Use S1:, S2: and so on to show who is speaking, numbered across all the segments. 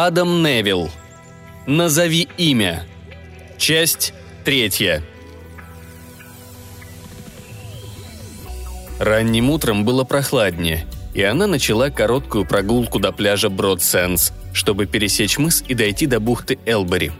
S1: Адам Невилл. Назови имя. Часть третья. Ранним утром было прохладнее, и она начала короткую прогулку до пляжа Бродсенс, чтобы пересечь мыс и дойти до бухты Элбери.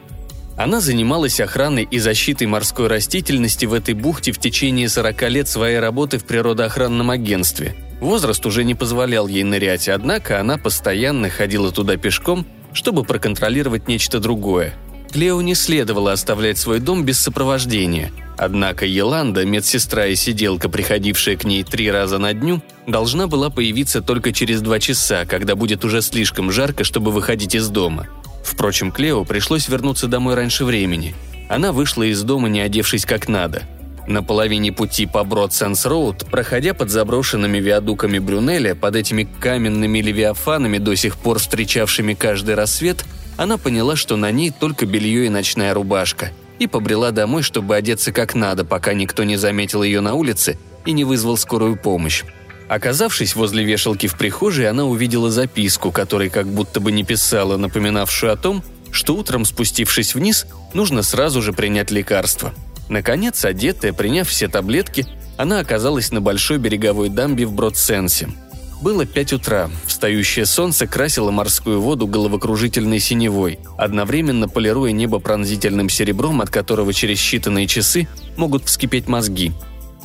S1: Она занималась охраной и защитой морской растительности в этой бухте в течение 40 лет своей работы в природоохранном агентстве. Возраст уже не позволял ей нырять, однако она постоянно ходила туда пешком, чтобы проконтролировать нечто другое. Клео не следовало оставлять свой дом без сопровождения – Однако Еланда, медсестра и сиделка, приходившая к ней три раза на дню, должна была появиться только через два часа, когда будет уже слишком жарко, чтобы выходить из дома. Впрочем, Клео пришлось вернуться домой раньше времени. Она вышла из дома, не одевшись как надо. На половине пути по Брод-Сенс-Роуд, проходя под заброшенными виадуками Брюнеля, под этими каменными левиафанами, до сих пор встречавшими каждый рассвет, она поняла, что на ней только белье и ночная рубашка – и побрела домой, чтобы одеться как надо, пока никто не заметил ее на улице и не вызвал скорую помощь. Оказавшись возле вешалки в прихожей, она увидела записку, которой как будто бы не писала, напоминавшую о том, что утром, спустившись вниз, нужно сразу же принять лекарство. Наконец, одетая, приняв все таблетки, она оказалась на большой береговой дамбе в Бродсенсе – было пять утра. Встающее солнце красило морскую воду головокружительной синевой, одновременно полируя небо пронзительным серебром, от которого через считанные часы могут вскипеть мозги.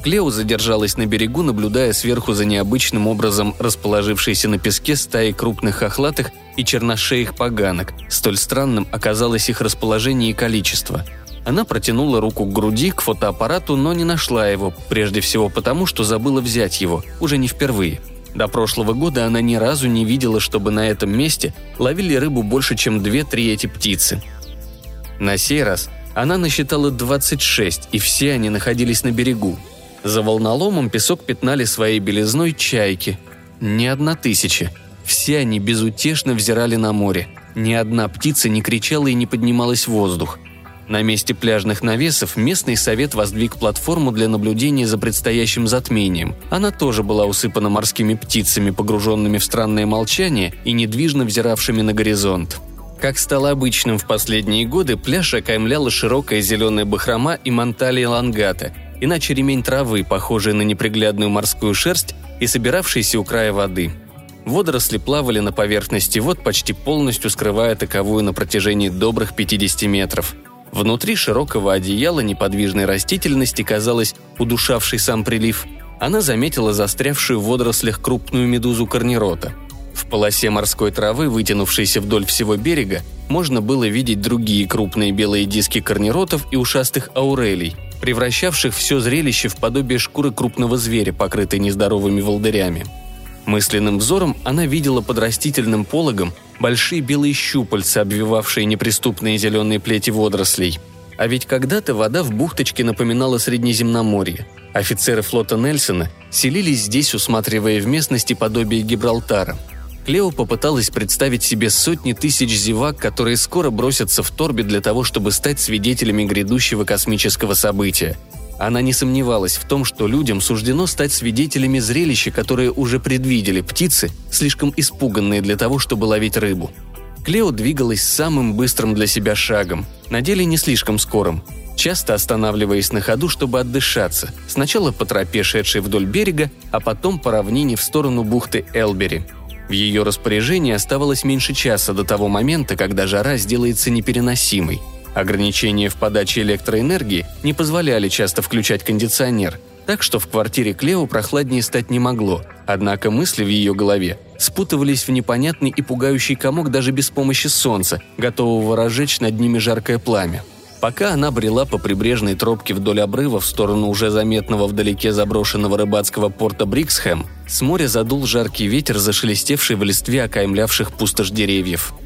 S1: Клео задержалась на берегу, наблюдая сверху за необычным образом расположившейся на песке стаи крупных охлатых и черношеих поганок. Столь странным оказалось их расположение и количество. Она протянула руку к груди, к фотоаппарату, но не нашла его, прежде всего потому, что забыла взять его, уже не впервые – до прошлого года она ни разу не видела, чтобы на этом месте ловили рыбу больше, чем две-три эти птицы. На сей раз она насчитала 26, и все они находились на берегу. За волноломом песок пятнали своей белизной чайки. Ни одна тысяча. Все они безутешно взирали на море. Ни одна птица не кричала и не поднималась в воздух – на месте пляжных навесов местный совет воздвиг платформу для наблюдения за предстоящим затмением. Она тоже была усыпана морскими птицами, погруженными в странное молчание и недвижно взиравшими на горизонт. Как стало обычным в последние годы, пляж окаймляла широкая зеленая бахрома и манталия лангата, иначе ремень травы, похожий на неприглядную морскую шерсть и собиравшийся у края воды. Водоросли плавали на поверхности вод, почти полностью скрывая таковую на протяжении добрых 50 метров – Внутри широкого одеяла неподвижной растительности, казалось, удушавший сам прилив, она заметила застрявшую в водорослях крупную медузу корнерота. В полосе морской травы, вытянувшейся вдоль всего берега, можно было видеть другие крупные белые диски корнеротов и ушастых аурелей, превращавших все зрелище в подобие шкуры крупного зверя, покрытой нездоровыми волдырями. Мысленным взором она видела под растительным пологом большие белые щупальца, обвивавшие неприступные зеленые плети водорослей. А ведь когда-то вода в бухточке напоминала Среднеземноморье. Офицеры флота Нельсона селились здесь, усматривая в местности подобие Гибралтара. Клео попыталась представить себе сотни тысяч зевак, которые скоро бросятся в торбе для того, чтобы стать свидетелями грядущего космического события – она не сомневалась в том, что людям суждено стать свидетелями зрелища, которое уже предвидели птицы, слишком испуганные для того, чтобы ловить рыбу. Клео двигалась самым быстрым для себя шагом, на деле не слишком скорым, часто останавливаясь на ходу, чтобы отдышаться, сначала по тропе, шедшей вдоль берега, а потом по равнине в сторону бухты Элбери. В ее распоряжении оставалось меньше часа до того момента, когда жара сделается непереносимой – Ограничения в подаче электроэнергии не позволяли часто включать кондиционер, так что в квартире Клео прохладнее стать не могло, однако мысли в ее голове спутывались в непонятный и пугающий комок даже без помощи солнца, готового разжечь над ними жаркое пламя. Пока она брела по прибрежной тропке вдоль обрыва в сторону уже заметного вдалеке заброшенного рыбацкого порта Бриксхэм, с моря задул жаркий ветер, зашелестевший в листве окаймлявших пустошь деревьев –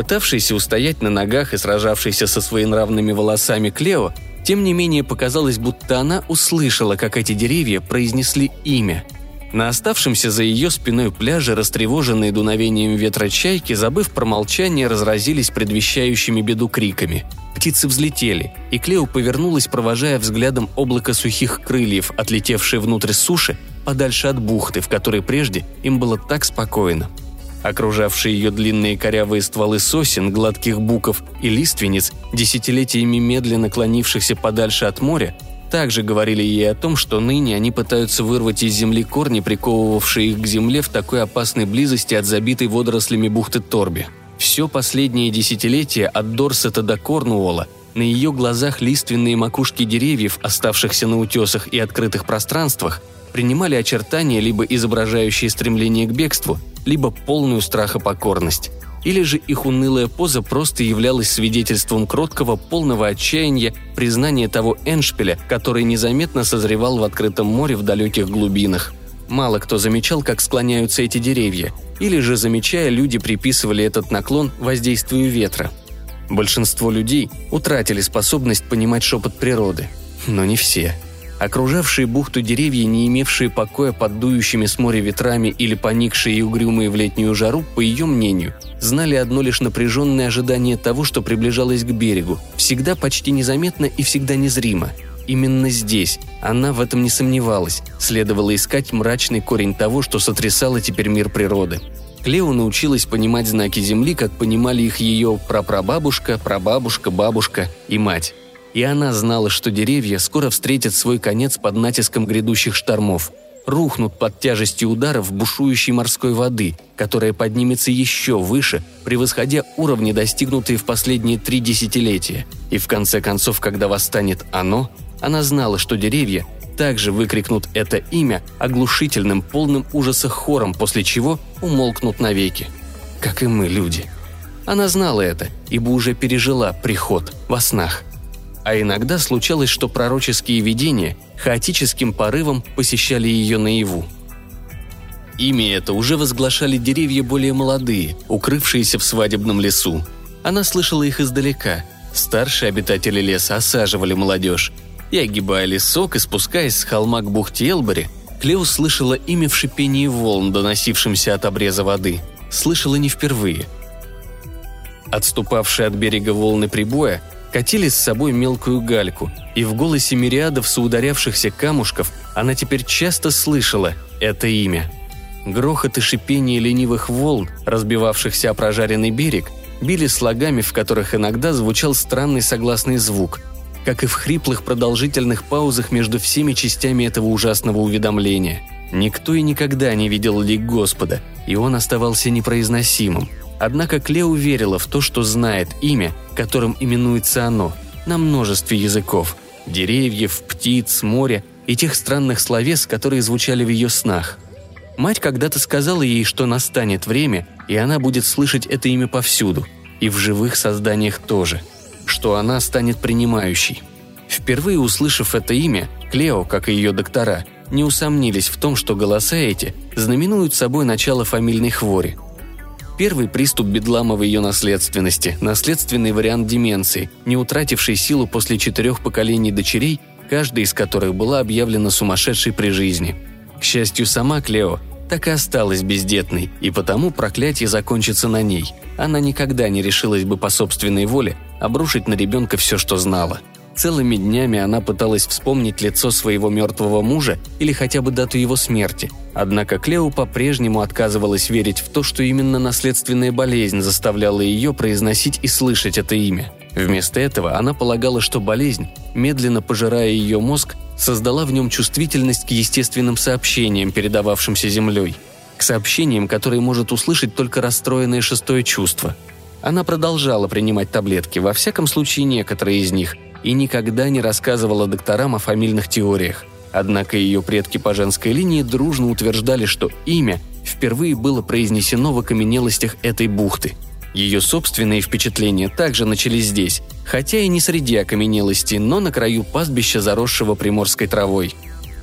S1: Пытавшийся устоять на ногах и сражавшийся со своенравными волосами Клео, тем не менее показалось, будто она услышала, как эти деревья произнесли имя. На оставшемся за ее спиной пляже, растревоженные дуновением ветра чайки, забыв про молчание, разразились предвещающими беду криками. Птицы взлетели, и Клео повернулась, провожая взглядом облако сухих крыльев, отлетевшее внутрь суши, подальше от бухты, в которой прежде им было так спокойно – Окружавшие ее длинные корявые стволы сосен, гладких буков и лиственниц, десятилетиями медленно клонившихся подальше от моря, также говорили ей о том, что ныне они пытаются вырвать из земли корни, приковывавшие их к земле в такой опасной близости от забитой водорослями бухты Торби. Все последнее десятилетие от Дорсета до Корнуолла на ее глазах лиственные макушки деревьев, оставшихся на утесах и открытых пространствах, принимали очертания, либо изображающие стремление к бегству, либо полную страхопокорность. Или же их унылая поза просто являлась свидетельством кроткого, полного отчаяния, признания того Эншпиля, который незаметно созревал в открытом море в далеких глубинах. Мало кто замечал, как склоняются эти деревья, или же, замечая, люди приписывали этот наклон воздействию ветра. Большинство людей утратили способность понимать шепот природы, но не все – Окружавшие бухту деревья, не имевшие покоя под дующими с моря ветрами или поникшие и угрюмые в летнюю жару, по ее мнению, знали одно лишь напряженное ожидание того, что приближалось к берегу, всегда почти незаметно и всегда незримо. Именно здесь, она в этом не сомневалась, следовало искать мрачный корень того, что сотрясало теперь мир природы. Клео научилась понимать знаки Земли, как понимали их ее прапрабабушка, прабабушка, бабушка и мать. И она знала, что деревья скоро встретят свой конец под натиском грядущих штормов. Рухнут под тяжестью ударов бушующей морской воды, которая поднимется еще выше, превосходя уровни, достигнутые в последние три десятилетия. И в конце концов, когда восстанет оно, она знала, что деревья также выкрикнут это имя оглушительным, полным ужаса хором, после чего умолкнут навеки. Как и мы, люди. Она знала это, ибо уже пережила приход во снах а иногда случалось, что пророческие видения хаотическим порывом посещали ее наяву. Имя это уже возглашали деревья более молодые, укрывшиеся в свадебном лесу. Она слышала их издалека. Старшие обитатели леса осаживали молодежь. И огибая лесок и спускаясь с холма к бухте Элбери, Клео слышала имя в шипении волн, доносившемся от обреза воды. Слышала не впервые. Отступавшие от берега волны прибоя катили с собой мелкую гальку, и в голосе мириадов соударявшихся камушков она теперь часто слышала это имя. Грохот и шипение ленивых волн, разбивавшихся о прожаренный берег, били слогами, в которых иногда звучал странный согласный звук, как и в хриплых продолжительных паузах между всеми частями этого ужасного уведомления. Никто и никогда не видел лик Господа, и он оставался непроизносимым – Однако Клео верила в то, что знает имя, которым именуется оно, на множестве языков – деревьев, птиц, моря и тех странных словес, которые звучали в ее снах. Мать когда-то сказала ей, что настанет время, и она будет слышать это имя повсюду, и в живых созданиях тоже, что она станет принимающей. Впервые услышав это имя, Клео, как и ее доктора, не усомнились в том, что голоса эти знаменуют собой начало фамильной хвори – Первый приступ бедлама в ее наследственности, наследственный вариант деменции, не утративший силу после четырех поколений дочерей, каждая из которых была объявлена сумасшедшей при жизни. К счастью, сама Клео так и осталась бездетной, и потому проклятие закончится на ней. Она никогда не решилась бы по собственной воле обрушить на ребенка все, что знала – Целыми днями она пыталась вспомнить лицо своего мертвого мужа или хотя бы дату его смерти. Однако Клео по-прежнему отказывалась верить в то, что именно наследственная болезнь заставляла ее произносить и слышать это имя. Вместо этого она полагала, что болезнь, медленно пожирая ее мозг, создала в нем чувствительность к естественным сообщениям, передававшимся Землей. К сообщениям, которые может услышать только расстроенное шестое чувство. Она продолжала принимать таблетки, во всяком случае некоторые из них – и никогда не рассказывала докторам о фамильных теориях. Однако ее предки по женской линии дружно утверждали, что имя впервые было произнесено в окаменелостях этой бухты. Ее собственные впечатления также начались здесь, хотя и не среди окаменелостей, но на краю пастбища, заросшего приморской травой.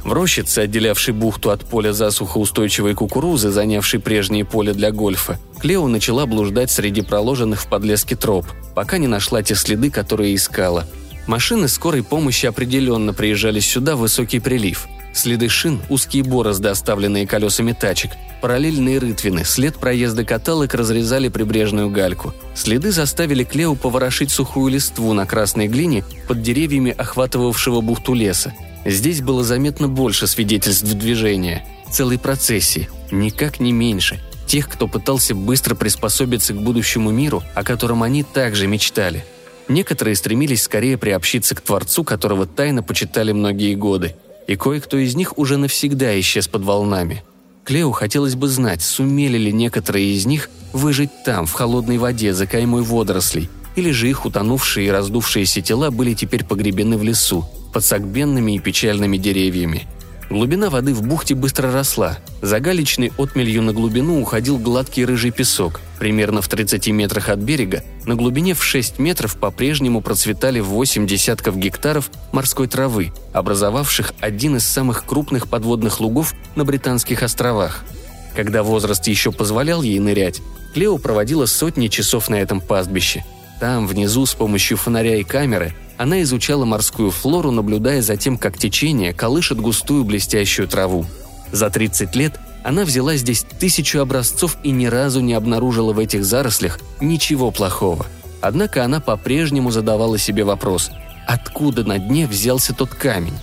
S1: В рощице, отделявшей бухту от поля засухоустойчивой кукурузы, занявшей прежнее поле для гольфа, Клео начала блуждать среди проложенных в подлеске троп, пока не нашла те следы, которые искала – Машины скорой помощи определенно приезжали сюда в высокий прилив. Следы шин, узкие борозды, оставленные колесами тачек, параллельные рытвины, след проезда каталок разрезали прибрежную гальку. Следы заставили Клео поворошить сухую листву на красной глине под деревьями охватывавшего бухту леса. Здесь было заметно больше свидетельств движения, целой процессии, никак не меньше. тех, кто пытался быстро приспособиться к будущему миру, о котором они также мечтали. Некоторые стремились скорее приобщиться к Творцу, которого тайно почитали многие годы, и кое-кто из них уже навсегда исчез под волнами. Клео хотелось бы знать, сумели ли некоторые из них выжить там, в холодной воде, за каймой водорослей, или же их утонувшие и раздувшиеся тела были теперь погребены в лесу, под согбенными и печальными деревьями. Глубина воды в бухте быстро росла. За галечной отмелью на глубину уходил гладкий рыжий песок. Примерно в 30 метрах от берега, на глубине в 6 метров по-прежнему процветали 8 десятков гектаров морской травы, образовавших один из самых крупных подводных лугов на Британских островах. Когда возраст еще позволял ей нырять, Клео проводила сотни часов на этом пастбище. Там, внизу, с помощью фонаря и камеры – она изучала морскую флору, наблюдая за тем, как течение колышет густую блестящую траву. За 30 лет она взяла здесь тысячу образцов и ни разу не обнаружила в этих зарослях ничего плохого. Однако она по-прежнему задавала себе вопрос, откуда на дне взялся тот камень?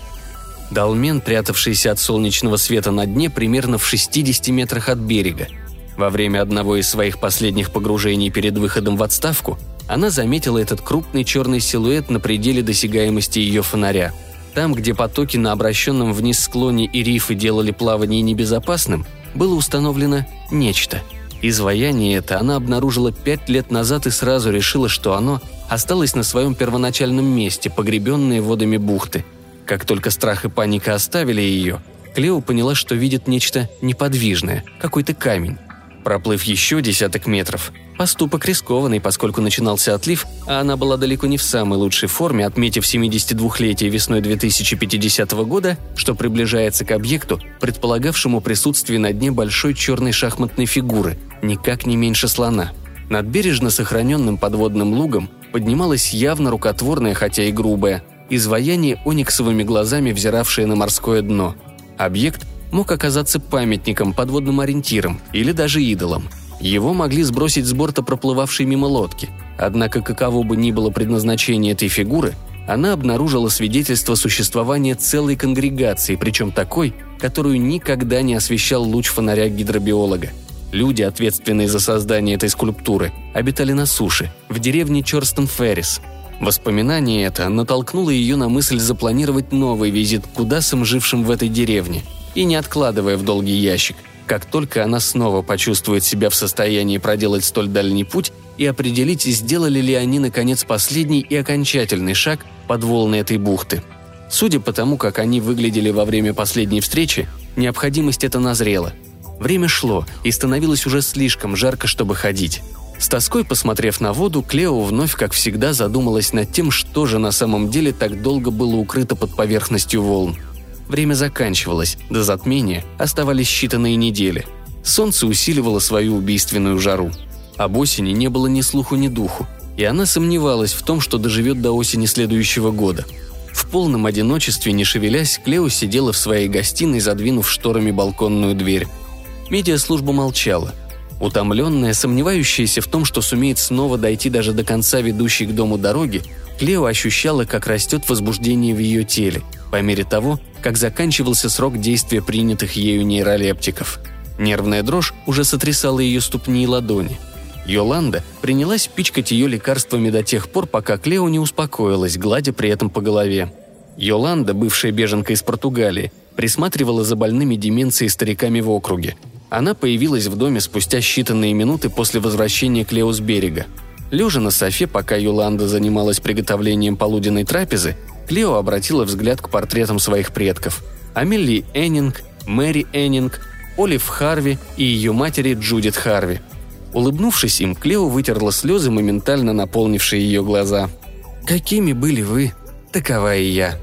S1: Долмен, прятавшийся от солнечного света на дне примерно в 60 метрах от берега. Во время одного из своих последних погружений перед выходом в отставку она заметила этот крупный черный силуэт на пределе досягаемости ее фонаря. Там, где потоки на обращенном вниз склоне и рифы делали плавание небезопасным, было установлено нечто. Изваяние это она обнаружила пять лет назад и сразу решила, что оно осталось на своем первоначальном месте, погребенное водами бухты. Как только страх и паника оставили ее, Клео поняла, что видит нечто неподвижное, какой-то камень. Проплыв еще десяток метров, поступок рискованный, поскольку начинался отлив, а она была далеко не в самой лучшей форме, отметив 72-летие весной 2050 года, что приближается к объекту, предполагавшему присутствие на дне большой черной шахматной фигуры, никак не меньше слона. Над бережно сохраненным подводным лугом поднималась явно рукотворная, хотя и грубая, изваяние ониксовыми глазами, взиравшее на морское дно. Объект мог оказаться памятником, подводным ориентиром или даже идолом. Его могли сбросить с борта проплывавшей мимо лодки. Однако каково бы ни было предназначение этой фигуры, она обнаружила свидетельство существования целой конгрегации, причем такой, которую никогда не освещал луч фонаря гидробиолога. Люди, ответственные за создание этой скульптуры, обитали на суше, в деревне Чорстон-Феррис. Воспоминание это натолкнуло ее на мысль запланировать новый визит к кудасам, жившим в этой деревне – и не откладывая в долгий ящик, как только она снова почувствует себя в состоянии проделать столь дальний путь и определить, сделали ли они, наконец, последний и окончательный шаг под волны этой бухты. Судя по тому, как они выглядели во время последней встречи, необходимость эта назрела. Время шло, и становилось уже слишком жарко, чтобы ходить. С тоской посмотрев на воду, Клео вновь, как всегда, задумалась над тем, что же на самом деле так долго было укрыто под поверхностью волн – Время заканчивалось, до затмения оставались считанные недели. Солнце усиливало свою убийственную жару. Об осени не было ни слуху, ни духу, и она сомневалась в том, что доживет до осени следующего года. В полном одиночестве, не шевелясь, Клео сидела в своей гостиной, задвинув шторами балконную дверь. Медиаслужба молчала. Утомленная, сомневающаяся в том, что сумеет снова дойти даже до конца ведущей к дому дороги, Клео ощущала, как растет возбуждение в ее теле, по мере того, как заканчивался срок действия принятых ею нейролептиков. Нервная дрожь уже сотрясала ее ступни и ладони. Йоланда принялась пичкать ее лекарствами до тех пор, пока Клео не успокоилась, гладя при этом по голове. Йоланда, бывшая беженка из Португалии, присматривала за больными деменцией стариками в округе. Она появилась в доме спустя считанные минуты после возвращения Клео с берега. Лежа на софе, пока Йоланда занималась приготовлением полуденной трапезы, Клео обратила взгляд к портретам своих предков. Амели Эннинг, Мэри Эннинг, Олив Харви и ее матери Джудит Харви. Улыбнувшись им, Клео вытерла слезы, моментально наполнившие ее глаза. «Какими были вы, такова и я»,